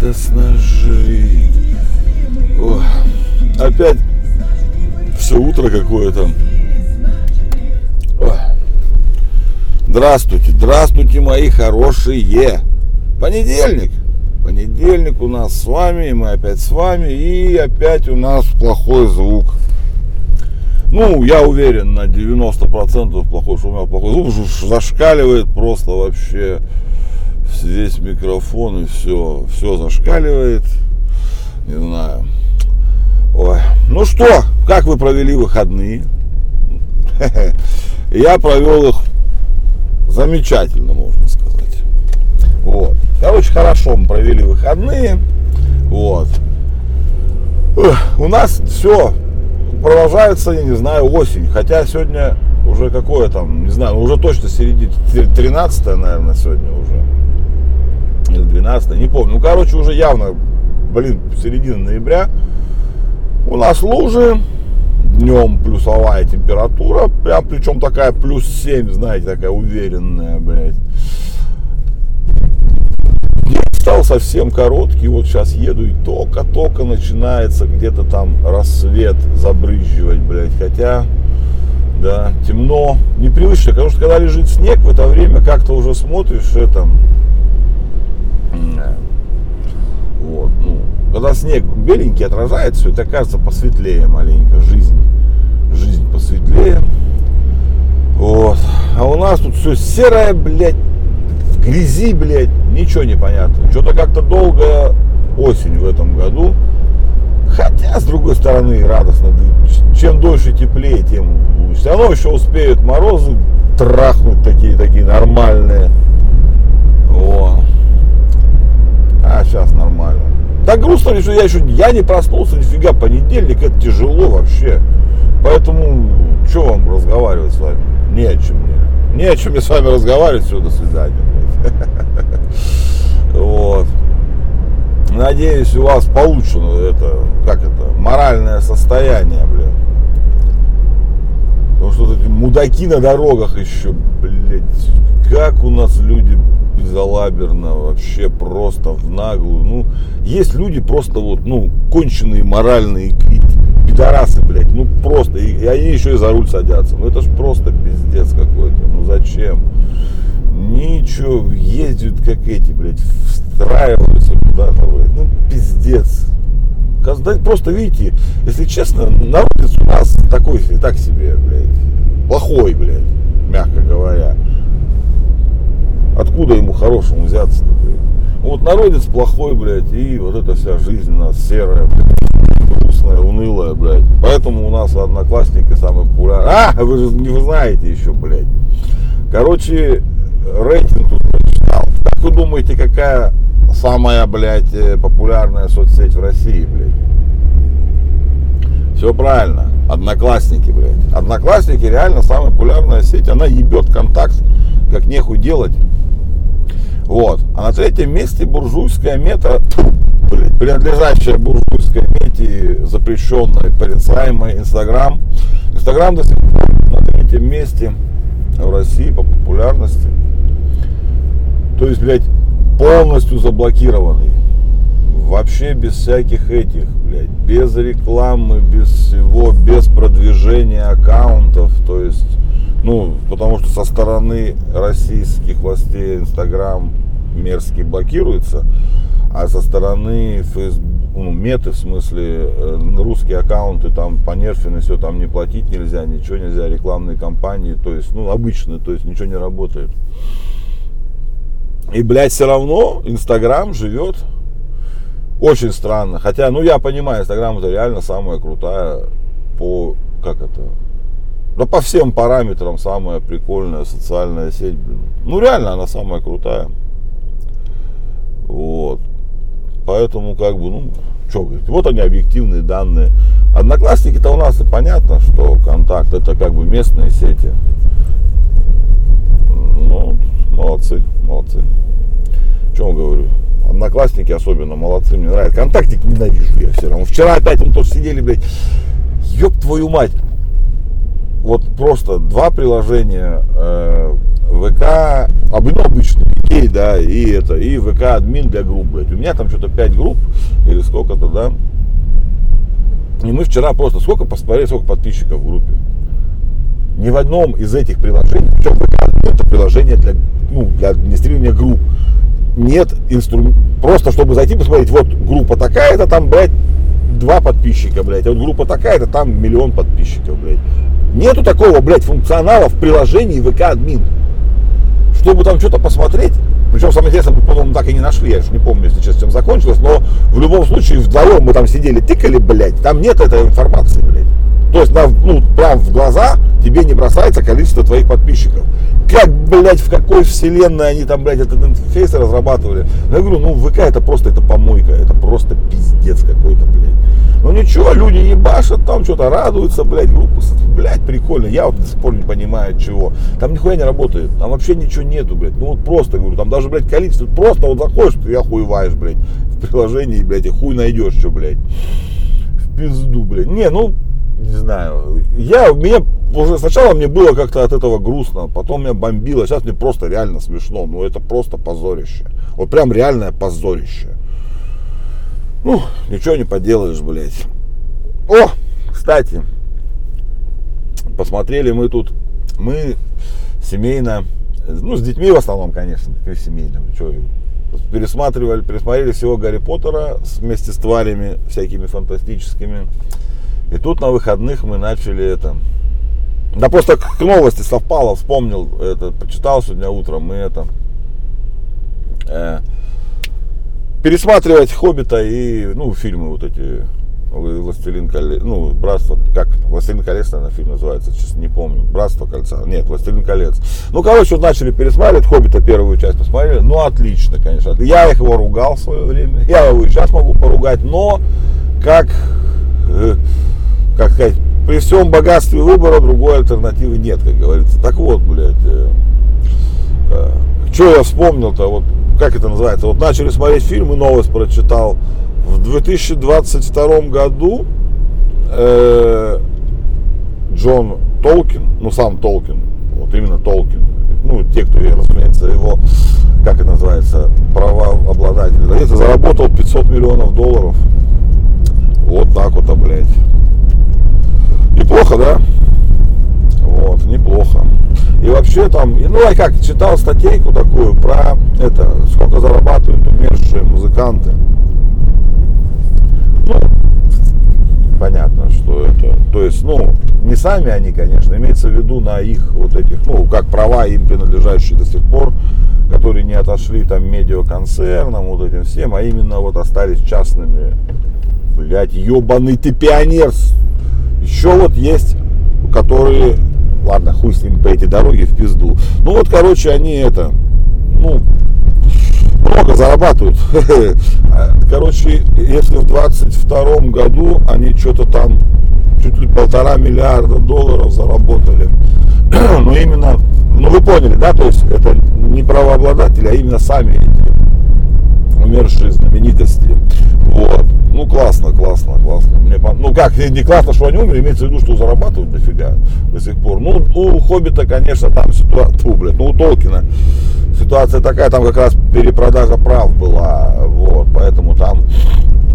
радостно жить. Ох, опять все утро какое-то. Здравствуйте, здравствуйте, мои хорошие. Понедельник. Понедельник у нас с вами, и мы опять с вами, и опять у нас плохой звук. Ну, я уверен на 90% плохой, что у меня плохой звук зашкаливает просто вообще весь микрофон и все, все зашкаливает. Не знаю. Ой. Ну что, как вы провели выходные? Я провел их замечательно, можно сказать. Вот. Короче, хорошо мы провели выходные. Вот. У нас все продолжается, я не знаю, осень. Хотя сегодня уже какое там, не знаю, уже точно середина, 13 наверное, сегодня уже или 12, не помню. Ну, короче, уже явно, блин, середина ноября. У нас лужи, днем плюсовая температура, прям причем такая плюс 7, знаете, такая уверенная, блядь. День стал совсем короткий, вот сейчас еду и только-только начинается где-то там рассвет забрызживать, блядь, хотя, да, темно, непривычно, потому что когда лежит снег, в это время как-то уже смотришь, это, вот, ну, когда снег беленький отражается, все это кажется посветлее маленько, жизнь, жизнь посветлее. Вот. А у нас тут все серое, блядь, в грязи, блядь, ничего не понятно. Что-то как-то долгая осень в этом году. Хотя, с другой стороны, радостно. Чем дольше теплее, тем лучше. Все равно еще успеют морозы трахнуть такие, такие нормальные. Вот. А, сейчас нормально. Так грустно, что я еще я не проснулся, нифига, понедельник, это тяжело вообще. Поэтому, что вам разговаривать с вами? Не о чем мне. Не о чем мне с вами разговаривать, все, до свидания. Вот. Надеюсь, у вас получено это, как это, моральное состояние, блин. Потому что эти мудаки на дорогах еще, блядь, как у нас люди безалаберно, вообще просто в наглую. Ну, есть люди просто вот, ну, конченые моральные пидорасы, блядь, ну просто, и, и они еще и за руль садятся. Ну это ж просто пиздец какой-то, ну зачем? Ничего, ездят как эти, блядь, встраиваются куда-то, блядь, ну пиздец. Просто видите, если честно, народ у нас такой, так себе, блядь, плохой, блядь, мягко говоря откуда ему хорошему взяться Вот народец плохой, блядь, и вот эта вся жизнь у нас серая, блядь, грустная, унылая, блядь. Поэтому у нас одноклассники самые популярные. А, вы же не знаете еще, блядь. Короче, рейтинг тут прочитал. Как вы думаете, какая самая, блядь, э, популярная соцсеть в России, блядь? Все правильно. Одноклассники, блядь. Одноклассники реально самая популярная сеть. Она ебет контакт, как нехуй делать. Вот. А на третьем месте буржуйская мета, принадлежащая буржуйской мете, запрещенной, порицаемой Инстаграм. Инстаграм до сих пор на третьем месте в России по популярности. То есть, блядь, полностью заблокированный. Вообще без всяких этих, блядь, без рекламы, без всего, без продвижения аккаунтов. То есть ну, потому что со стороны российских властей Инстаграм мерзкий блокируется, а со стороны Facebook, ну, меты, в смысле, э, русские аккаунты там понерфены, все, там не платить нельзя, ничего нельзя, рекламные кампании, то есть, ну, обычно, то есть ничего не работает. И, блядь, все равно Инстаграм живет очень странно. Хотя, ну, я понимаю, Инстаграм это реально самая крутая по, как это, да по всем параметрам самая прикольная социальная сеть. Ну реально она самая крутая. Вот. Поэтому как бы, ну, что говорить, вот они объективные данные. Одноклассники-то у нас и понятно, что контакт это как бы местные сети. Ну, молодцы, молодцы. Чем говорю? Одноклассники особенно молодцы, мне нравится. Контактик ненавижу я все равно. Вчера опять мы тоже сидели, блядь, ёб твою мать вот просто два приложения э, ВК, обычный, сетей, да, и это, и ВК админ для групп, блядь. У меня там что-то 5 групп или сколько-то, да. И мы вчера просто сколько посмотрели, сколько подписчиков в группе. Ни в одном из этих приложений, причем ВК это приложение для, ну, для администрирования групп. Нет инструмента, просто чтобы зайти посмотреть, вот группа такая-то, там, блядь, два подписчика, блядь, а вот группа такая-то, там миллион подписчиков, блядь. Нету такого, блядь, функционала в приложении ВК админ. Чтобы там что-то посмотреть, причем самое интересное, мы, по-моему, так и не нашли, я же не помню, если честно, чем закончилось, но в любом случае вдвоем мы там сидели, тыкали, блядь, там нет этой информации, блядь. То есть, на, ну, прям в глаза тебе не бросается количество твоих подписчиков. Как, блядь, в какой вселенной они там, блядь, этот интерфейс разрабатывали. Я говорю, ну, ВК это просто, это помойка, это просто пиздец какой-то, блядь. Ну ничего, люди ебашат, там что-то радуются, блядь, группы, блядь, прикольно. Я вот до сих пор не понимаю, чего. Там нихуя не работает, там вообще ничего нету, блядь. Ну вот просто, говорю, там даже, блядь, количество, просто вот заходишь, ты охуеваешь, блядь, в приложении, блядь, и хуй найдешь, что, блядь. В пизду, блядь. Не, ну, не знаю, я, меня уже сначала мне было как-то от этого грустно, потом меня бомбило, сейчас мне просто реально смешно, ну это просто позорище, вот прям реальное позорище. Ну, ничего не поделаешь, блядь. О, кстати, посмотрели мы тут, мы семейно, ну, с детьми в основном, конечно, семейно, что, пересматривали, пересмотрели всего Гарри Поттера вместе с тварями всякими фантастическими. И тут на выходных мы начали это. Да просто к новости совпало, вспомнил, это, почитал сегодня утром, мы это э, пересматривать Хоббита и, ну, фильмы вот эти, Властелин колец, ну, Братство, как, Властелин колец, наверное, фильм называется, сейчас не помню, Братство кольца, нет, Властелин колец. Ну, короче, вот начали пересматривать, Хоббита первую часть посмотрели, ну, отлично, конечно. Я их его ругал в свое время, я его и сейчас могу поругать, но как э, как сказать, при всем богатстве выбора другой альтернативы нет, как говорится. Так вот, блядь, э, э, что я вспомнил-то, вот как это называется, вот начали смотреть фильм и новость прочитал. В 2022 году э, Джон Толкин, ну сам Толкин, вот именно Толкин, ну те, кто, разумеется, его, как это называется, права обладатель, заработал 500 миллионов долларов. Вот так вот, а, блядь. Неплохо, да? Вот, неплохо. И вообще там, ну я как, читал статейку такую про это, сколько зарабатывают умершие музыканты. Ну, понятно, что это, то есть, ну, не сами они, конечно, имеется в виду на их вот этих, ну, как права им принадлежащие до сих пор, которые не отошли там медиаконцернам, вот этим всем, а именно вот остались частными. Блять, ебаный ты пионер, еще вот есть, которые, ладно, хуй с ним по этой дороге в пизду. Ну вот, короче, они это, ну, много зарабатывают. Короче, если в 22 году они что-то там чуть ли полтора миллиарда долларов заработали. Но именно, ну вы поняли, да, то есть это не правообладатели, а именно сами эти умершие знаменитости. Вот. Ну, классно, классно, классно. Мне, ну, как, не классно, что они умерли, имеется в виду, что зарабатывают дофига до сих пор. Ну, у Хоббита, конечно, там ситуация, блядь, ну, у Толкина ситуация такая, там как раз перепродажа прав была, вот, поэтому там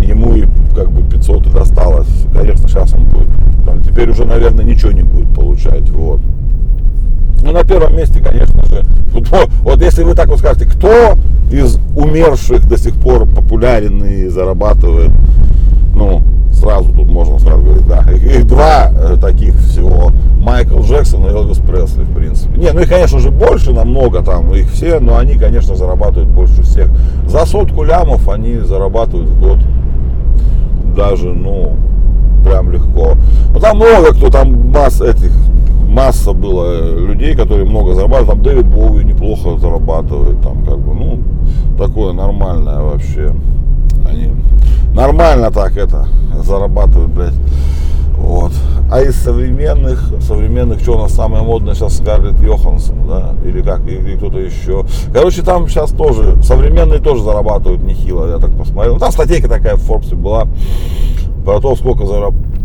ему и как бы 500 и досталось. Конечно, сейчас он будет, там, теперь уже, наверное, ничего не будет получать, вот. Ну, на первом месте, конечно же, вот, вот если вы так вот скажете, кто из умерших до сих пор популярен и зарабатывает, ну, сразу тут можно сразу говорить, да, их, их два э, таких всего, Майкл Джексон и Элвис Пресли, в принципе. Не, ну их, конечно же, больше намного там, их все, но они, конечно, зарабатывают больше всех. За сотку лямов они зарабатывают в год даже, ну, прям легко. Ну там много кто, там масс этих масса было людей, которые много зарабатывают. Там Дэвид Боуи неплохо зарабатывает, там как бы, ну, такое нормальное вообще. Они нормально так это зарабатывают, блядь. Вот. А из современных, современных, что у нас самое модное сейчас Скарлетт Йоханссон, да, или как, или кто-то еще. Короче, там сейчас тоже, современные тоже зарабатывают нехило, я так посмотрел. Там статейка такая в Forbes была про то, сколько зарабатывают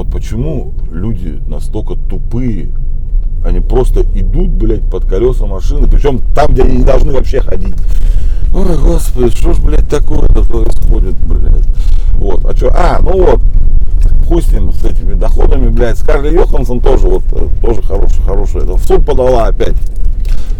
вот почему люди настолько тупые Они просто идут, блядь, под колеса машины, причем там, где они не должны вообще ходить. Ой, господи, что ж, блядь, такое-то происходит, блядь. Вот, а что, а, ну вот, хуй с ним, с этими доходами, блядь, Скарли Йоханссон тоже, вот, э, тоже хороший, хороший, это, в суд подала опять.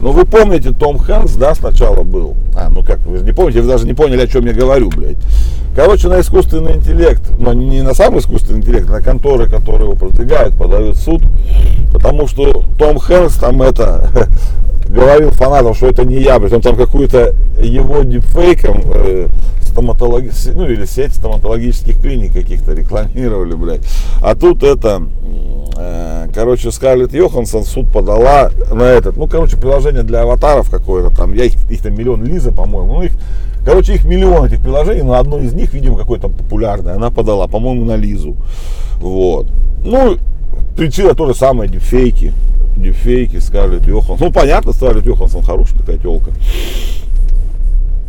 Ну, вы помните, Том Хэнкс, да, сначала был? А, ну как, вы не помните, вы даже не поняли, о чем я говорю, блядь. Короче, на искусственный интеллект, но не на сам искусственный интеллект, на конторы, которые его продвигают, подают в суд. Потому что Том Хэнкс там это говорил фанатам, что это не я, он там какую-то его дипфейком э, стоматологи... ну или сеть стоматологических клиник каких-то рекламировали, блядь. А тут это, э, короче, Скарлетт Йоханссон суд подала на этот, ну, короче, приложение для аватаров какое-то там, я их, их там миллион Лиза, по-моему, ну, их Короче, их миллион этих приложений, но одно из них, видимо, какое-то популярное, она подала, по-моему, на Лизу. Вот. Ну, причина то же самое, дипфейки. Дипфейки, Скарлетт Йоханссон. Ну, понятно, Скарлетт Йоханссон хорошая такая телка.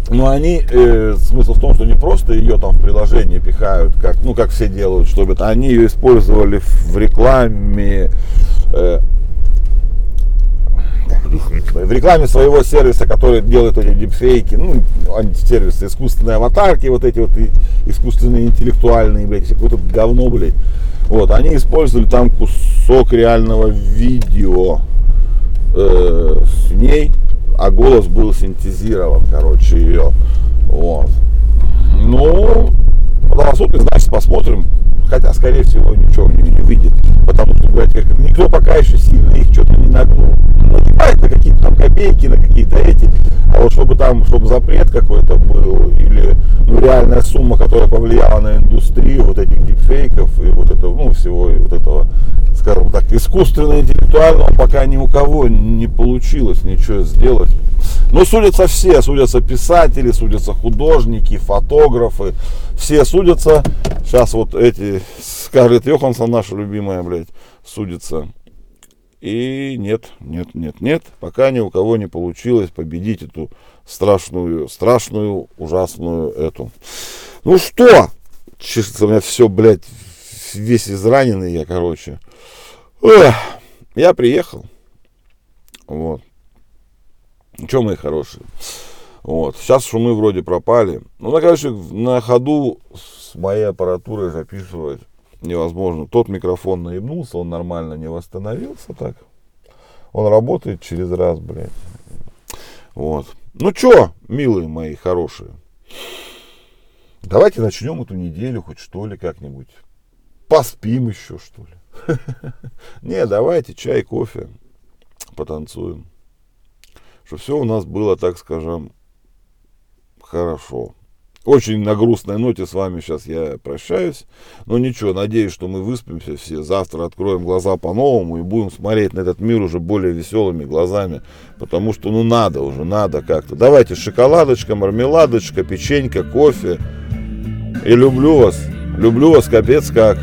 Но они, э, смысл в том, что не просто ее там в приложение пихают, как, ну, как все делают, чтобы они ее использовали в рекламе, э, в рекламе своего сервиса, который делает эти дипфейки, ну, сервисы, искусственные аватарки, вот эти вот искусственные интеллектуальные, блядь, это говно, блядь. Вот, они использовали там кусок реального видео э, с ней, а голос был синтезирован, короче, ее. Вот. Ну, голосуйте, значит, посмотрим. Хотя, скорее всего, ничего не, там, чтобы запрет какой-то был, или ну, реальная сумма, которая повлияла на индустрию вот этих дипфейков и вот этого, ну, всего вот этого, скажем так, искусственно интеллектуального пока ни у кого не получилось ничего сделать. Но судятся все, судятся писатели, судятся художники, фотографы, все судятся. Сейчас вот эти, Скарлетт Йоханссон, наша любимая, блядь, судится. И нет, нет, нет, нет, пока ни у кого не получилось победить эту страшную, страшную, ужасную эту. Ну что? Чешется у меня все, блядь, весь израненный я, короче. Эх, я приехал. Вот. Че, мои хорошие? Вот. Сейчас шумы вроде пропали. Ну, на, короче, на ходу с моей аппаратурой записывать невозможно. Тот микрофон наебнулся, он нормально не восстановился так. Он работает через раз, блядь. Вот. Ну что, милые мои хорошие, давайте начнем эту неделю хоть что ли как-нибудь. Поспим еще, что ли. Не, давайте чай, кофе, потанцуем что все у нас было, так скажем, хорошо. Очень на грустной ноте с вами сейчас я прощаюсь. Но ничего, надеюсь, что мы выспимся все. Завтра откроем глаза по-новому и будем смотреть на этот мир уже более веселыми глазами. Потому что ну надо уже, надо как-то. Давайте шоколадочка, мармеладочка, печенька, кофе. И люблю вас. Люблю вас капец как.